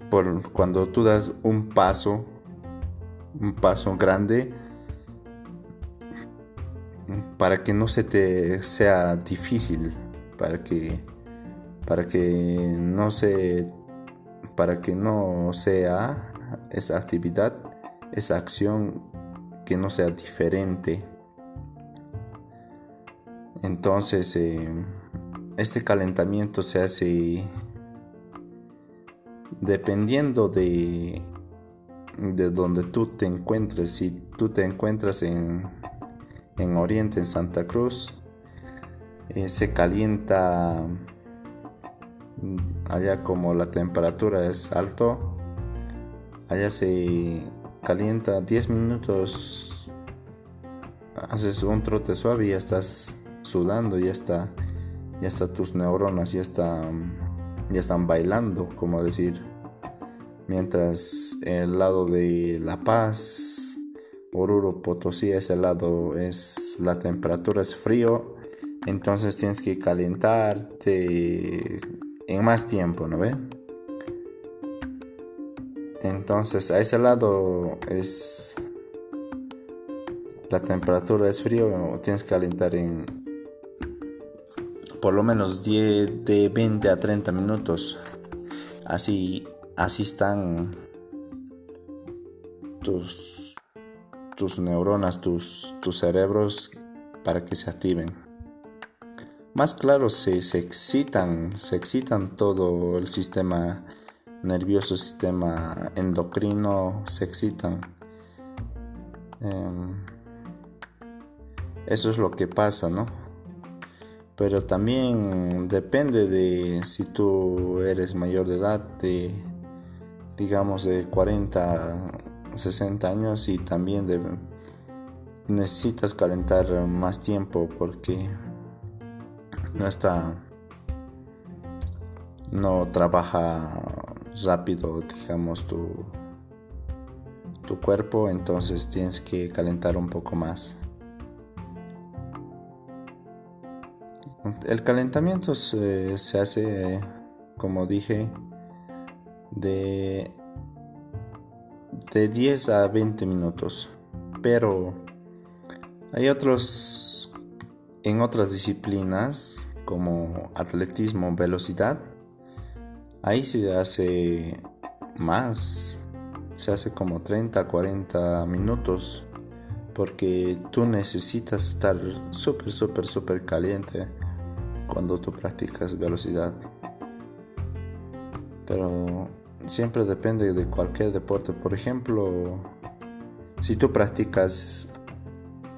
por, cuando tú das un paso, un paso grande, para que no se te sea difícil, para que, para que no se para que no sea esa actividad, esa acción que no sea diferente. Entonces, eh, este calentamiento se hace dependiendo de, de donde tú te encuentres. Si tú te encuentras en, en Oriente, en Santa Cruz, eh, se calienta allá como la temperatura es alto, allá se calienta 10 minutos, haces un trote suave y ya estás sudando, ya está, ya está tus neuronas, ya están, ya están bailando, como decir. Mientras el lado de La Paz, Oruro, Potosí, ese lado es la temperatura es frío, entonces tienes que calentarte en más tiempo, ¿no ve? Entonces a ese lado es la temperatura es frío, tienes que calentar en por lo menos 10 de 20 a 30 minutos. Así así están tus tus neuronas, tus cerebros para que se activen más claro se, se excitan, se excitan todo el sistema nervioso, sistema endocrino, se excitan. Em, eso es lo que pasa, ¿no? Pero también depende de si tú eres mayor de edad, de digamos de 40, 60 años y también necesitas calentar más tiempo porque no está no trabaja rápido digamos tu tu cuerpo entonces tienes que calentar un poco más. El calentamiento se hace como dije de de 10 a 20 minutos pero hay otros en otras disciplinas como atletismo, velocidad, ahí se hace más, se hace como 30, 40 minutos, porque tú necesitas estar súper, súper, súper caliente cuando tú practicas velocidad. Pero siempre depende de cualquier deporte. Por ejemplo, si tú practicas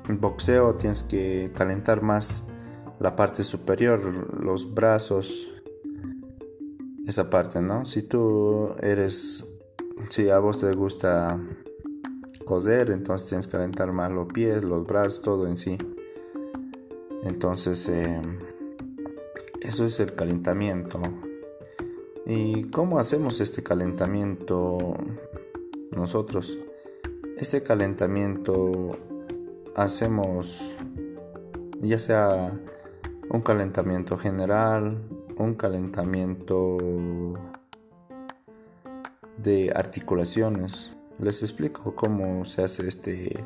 boxeo tienes que calentar más la parte superior, los brazos, esa parte, ¿no? Si tú eres, si a vos te gusta coser, entonces tienes que calentar más los pies, los brazos, todo en sí. Entonces, eh, eso es el calentamiento. ¿Y cómo hacemos este calentamiento nosotros? Este calentamiento hacemos ya sea un calentamiento general, un calentamiento de articulaciones. Les explico cómo se hace este,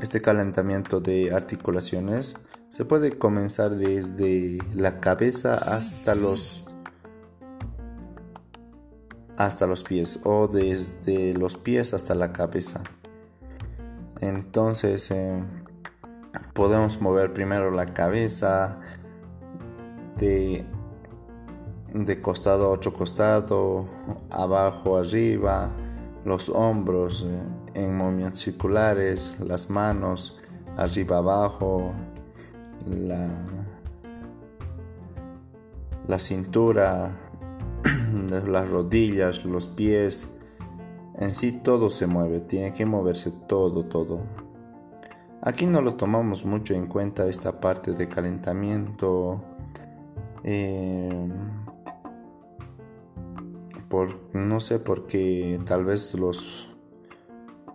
este calentamiento de articulaciones. Se puede comenzar desde la cabeza hasta los hasta los pies o desde los pies hasta la cabeza. Entonces eh, podemos mover primero la cabeza de, de costado a otro costado, abajo, arriba, los hombros eh, en movimientos circulares, las manos arriba, abajo, la, la cintura, las rodillas, los pies. En sí todo se mueve, tiene que moverse todo, todo. Aquí no lo tomamos mucho en cuenta esta parte de calentamiento. Eh, por, no sé por qué tal vez los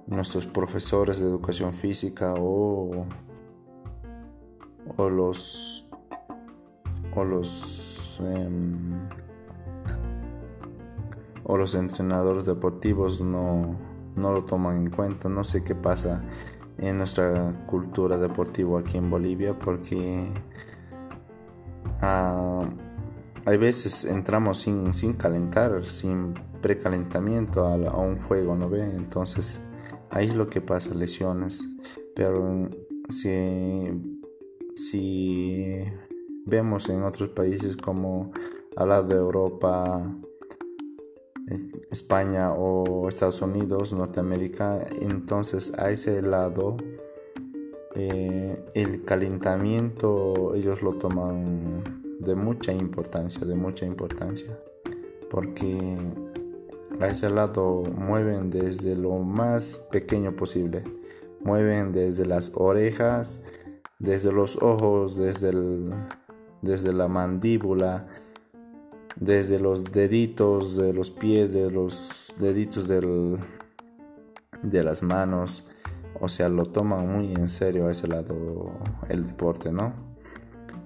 nuestros profesores de educación física o, o los o los em, o los entrenadores deportivos no, no lo toman en cuenta no sé qué pasa en nuestra cultura deportiva aquí en Bolivia porque uh, hay veces entramos sin, sin calentar, sin precalentamiento a, un fuego, ¿no ve? Entonces ahí es lo que pasa, lesiones. Pero si, si vemos en otros países como al lado de Europa, España o Estados Unidos, Norteamérica, entonces a ese lado eh, el calentamiento ellos lo toman de mucha importancia, de mucha importancia, porque a ese lado mueven desde lo más pequeño posible, mueven desde las orejas, desde los ojos, desde, desde la mandíbula, desde los deditos de los pies, de los deditos del, de las manos. O sea, lo toman muy en serio a ese lado el deporte, ¿no?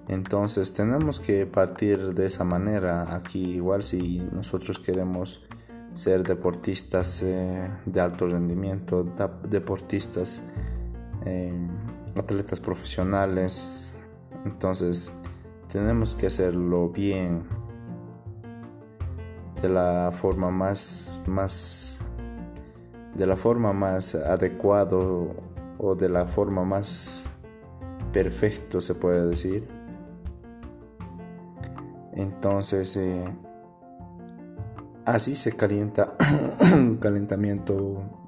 Entonces tenemos que partir de esa manera aquí, igual si nosotros queremos ser deportistas eh, de alto rendimiento, deportistas, eh, atletas profesionales, entonces tenemos que hacerlo bien, de la forma más, más de la forma más adecuado o de la forma más perfecto se puede decir. Entonces eh, así se calienta un calentamiento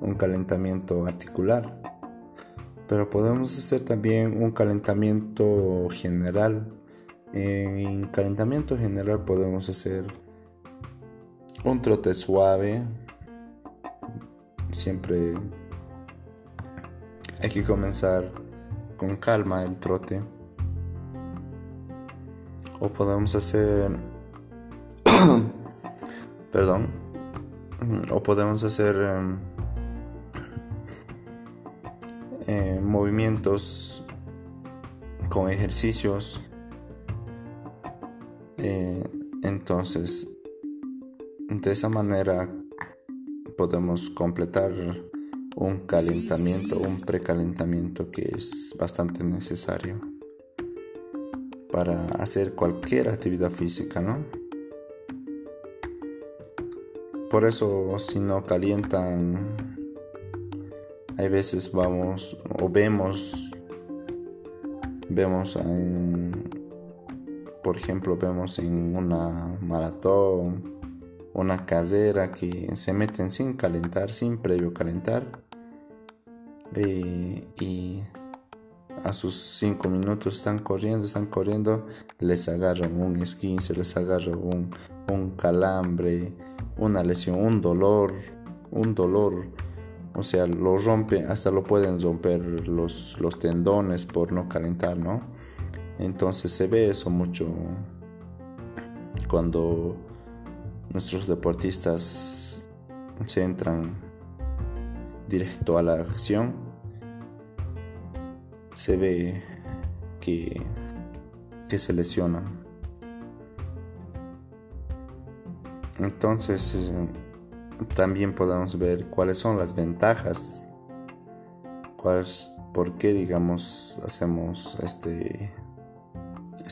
un calentamiento articular. Pero podemos hacer también un calentamiento general en calentamiento general podemos hacer un trote suave. Siempre hay que comenzar con calma el trote. O podemos hacer... Perdón. O podemos hacer em, eh, movimientos con ejercicios eh, entonces, de esa manera podemos completar un calentamiento, un precalentamiento que es bastante necesario para hacer cualquier actividad física, ¿no? Por eso si no calientan, hay veces vamos o vemos, vemos en por ejemplo, vemos en una maratón, una casera que se meten sin calentar, sin previo calentar. Eh, y a sus 5 minutos están corriendo, están corriendo, les agarran un esquince, les agarran un, un calambre, una lesión, un dolor, un dolor o sea, lo rompe, hasta lo pueden romper los, los tendones por no calentar, ¿no? Entonces se ve eso mucho cuando nuestros deportistas se entran directo a la acción. Se ve que, que se lesionan. Entonces eh, también podemos ver cuáles son las ventajas, cuáles, por qué digamos hacemos este,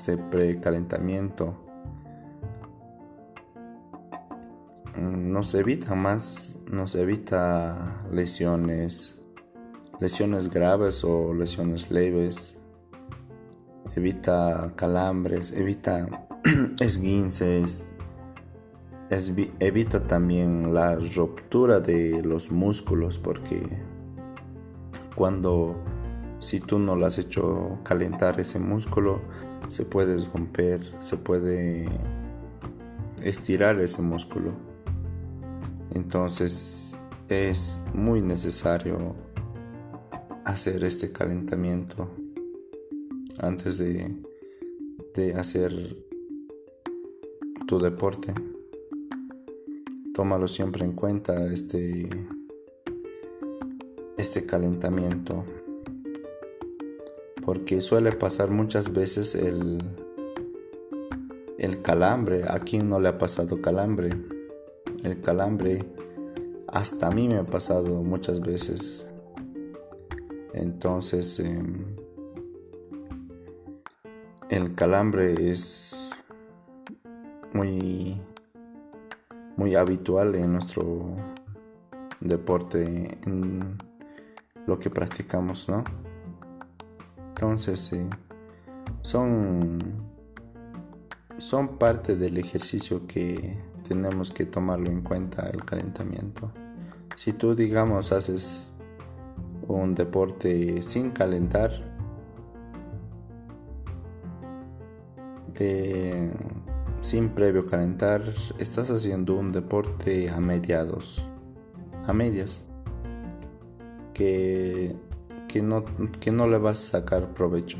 este precalentamiento. Nos evita más, nos evita lesiones, lesiones graves o lesiones leves, evita calambres, evita esguinces evita también la ruptura de los músculos porque cuando si tú no lo has hecho calentar ese músculo se puede romper, se puede estirar ese músculo. Entonces es muy necesario hacer este calentamiento antes de, de hacer tu deporte tómalo siempre en cuenta este este calentamiento porque suele pasar muchas veces el el calambre. A quien no le ha pasado calambre el calambre hasta a mí me ha pasado muchas veces. Entonces em, el calambre es muy muy habitual en nuestro deporte, en lo que practicamos, ¿no? Entonces, son, son parte del ejercicio que tenemos que tomarlo en cuenta, el calentamiento. Si tú, digamos, haces un deporte sin calentar, eh, sin previo calentar, estás haciendo un deporte a mediados, a medias, que, que, no, que no le vas a sacar provecho.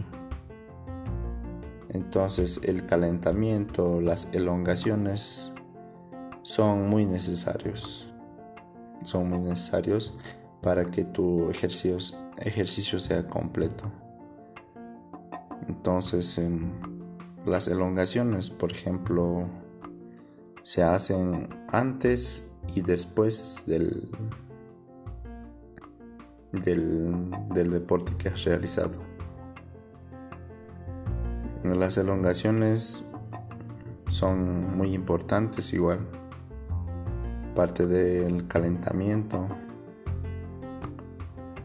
Entonces el calentamiento, las elongaciones son muy necesarios. Son muy necesarios para que tu ejercicio, ejercicio sea completo. Entonces, em, las elongaciones, por ejemplo, se hacen antes y después del, del, deporte que has realizado. Las elongaciones son muy importantes igual, parte del calentamiento.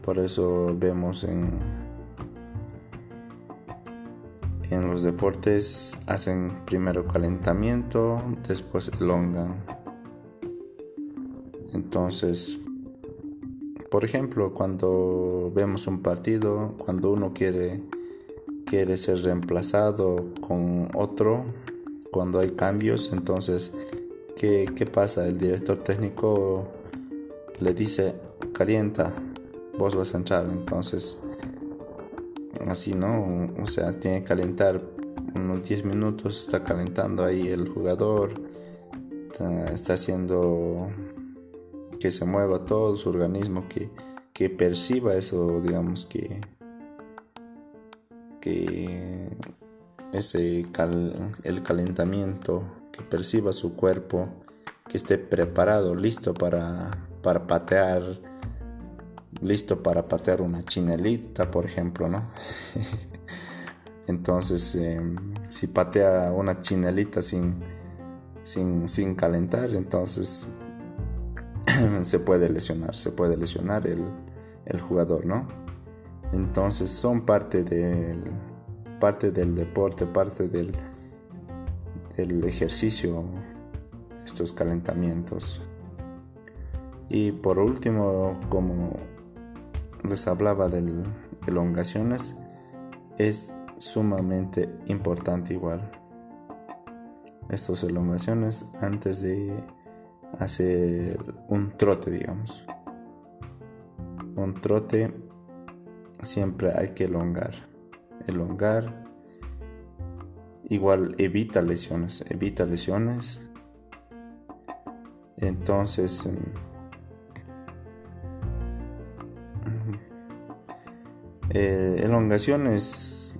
Por eso vemos en en los deportes hacen primero calentamiento, después elongan. Entonces, por ejemplo, cuando vemos un partido, cuando uno quiere quiere ser reemplazado con otro, cuando hay cambios, entonces ¿qué, qué pasa? El director técnico le dice, calienta, vos vas a entrar, entonces así, ¿no? O sea, tiene que calentar unos 10 minutos, está calentando ahí el jugador, está, haciendo que se mueva todo su organismo, que, que perciba eso, digamos que, que ese el calentamiento, que perciba su cuerpo, que esté preparado, listo para, para patear listo para patear una chinelita, por ejemplo, ¿no? Entonces, em, si patea una chinelita sin, sin, calentar, entonces se puede lesionar, se puede lesionar el, jugador, ¿no? Entonces son parte del, parte del deporte, parte del, del ejercicio, estos calentamientos. Y por último, como les hablaba de elongaciones es sumamente importante igual estas elongaciones antes de hacer un trote digamos un trote siempre hay que elongar. Elongar igual evita lesiones, evita lesiones. Entonces, em, eh, elongaciones,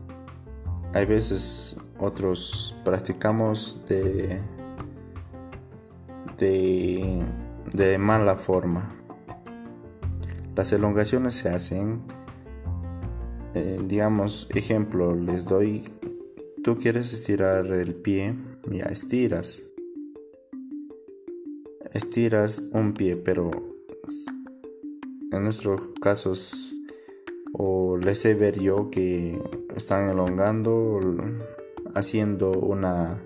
hay veces otros practicamos de, de, mala forma. Las elongaciones se hacen, eh, digamos, ejemplo, les doy, tú quieres estirar el pie, ya estiras. Estiras un pie, pero en nuestros casos, o les he ver yo que están elongando, haciendo una,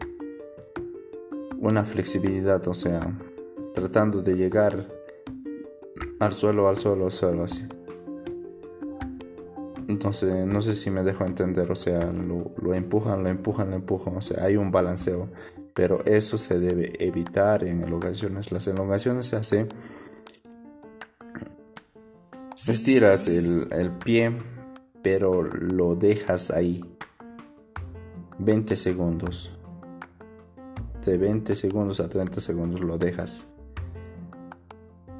una flexibilidad, o sea, tratando de llegar al suelo, al suelo, al suelo, así. Entonces, no sé si me dejo entender, o sea, lo, empujan, lo empujan, lo empujan, o sea, hay un balanceo, pero eso se debe evitar en elongaciones. Las elongaciones se hace, estiras el, el pie, pero lo dejas ahí 20 segundos. De 20 segundos a 30 segundos lo dejas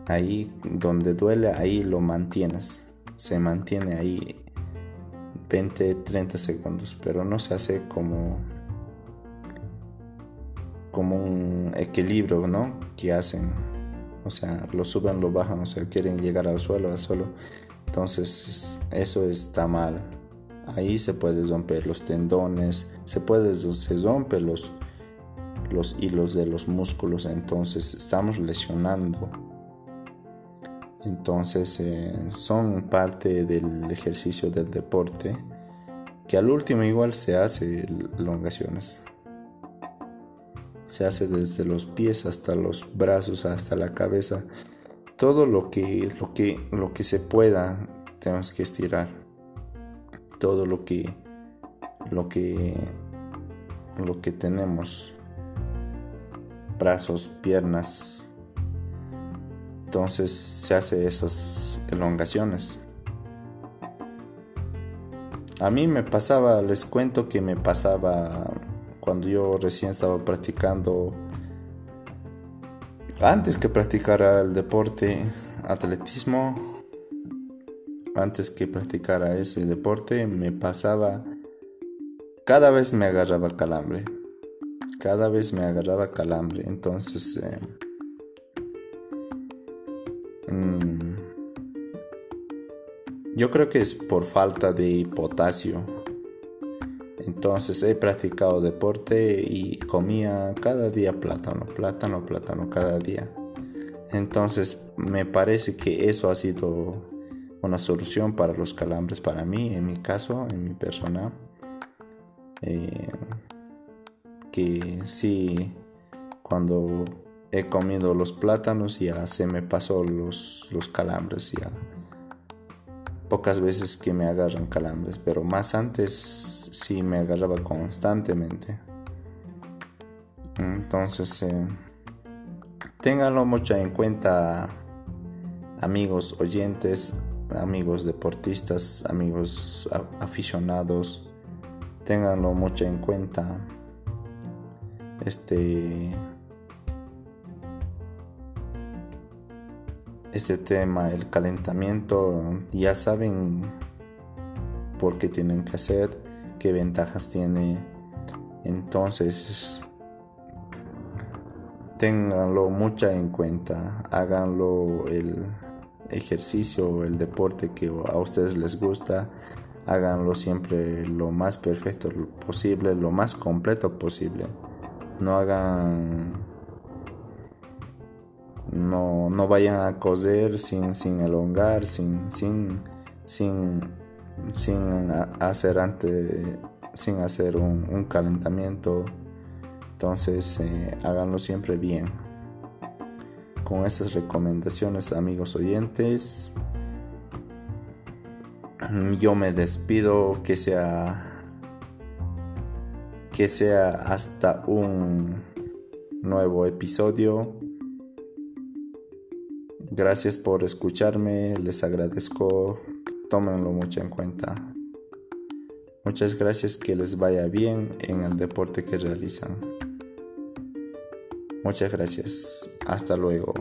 ahí donde duele, ahí lo mantienes. Se mantiene ahí 20, 30 segundos, pero no se hace como como un equilibrio, ¿no? Que hacen, o sea, lo suben, lo bajan, o sea, quieren llegar al suelo, al suelo. Entonces, eso está mal. Ahí se puede romper los tendones, se puede se rompe los los hilos de los músculos, entonces estamos lesionando entonces eh, son parte del ejercicio del deporte que al último igual se hace elongaciones. Se hace desde los pies hasta los brazos, hasta la cabeza. Todo lo que, lo que, lo que se pueda tenemos que estirar. Todo lo que, lo que, lo que tenemos. Brazos, piernas, entonces se hace esas elongaciones. A mí me pasaba, les cuento que me pasaba cuando yo recién estaba practicando, antes que practicara el deporte, atletismo, antes que practicara ese deporte, me pasaba, cada vez me agarraba calambre, cada vez me agarraba calambre, entonces... Eh, Mm. Yo creo que es por falta de potasio. Entonces he practicado deporte y comía cada día plátano, plátano, plátano, cada día. Entonces me parece que eso ha sido una solución para los calambres para mí, en mi caso, en mi persona. Eh, que sí, cuando he comido los plátanos ya se me pasó los, los calambres ya. Pocas veces que me agarran calambres, pero más antes sí me agarraba constantemente. Entonces, eh, ténganlo mucho en cuenta, amigos oyentes, amigos deportistas, amigos aficionados. Ténganlo mucho en cuenta. Este este tema, el calentamiento, ya saben por qué tienen que hacer, qué ventajas tiene. Entonces, ténganlo mucha en cuenta, háganlo el ejercicio, el deporte que a ustedes les gusta, háganlo siempre lo más perfecto posible, lo más completo posible. No hagan no, no vayan a coser sin, sin elongar, sin, sin, sin, sin hacer antes, sin hacer un, calentamiento. Entonces eh, háganlo siempre bien. Con esas recomendaciones, amigos oyentes, yo me despido. Que sea que sea hasta un nuevo episodio Gracias por escucharme, les agradezco, tómenlo mucho en cuenta. Muchas gracias, que les vaya bien en el deporte que realizan. Muchas gracias, hasta luego.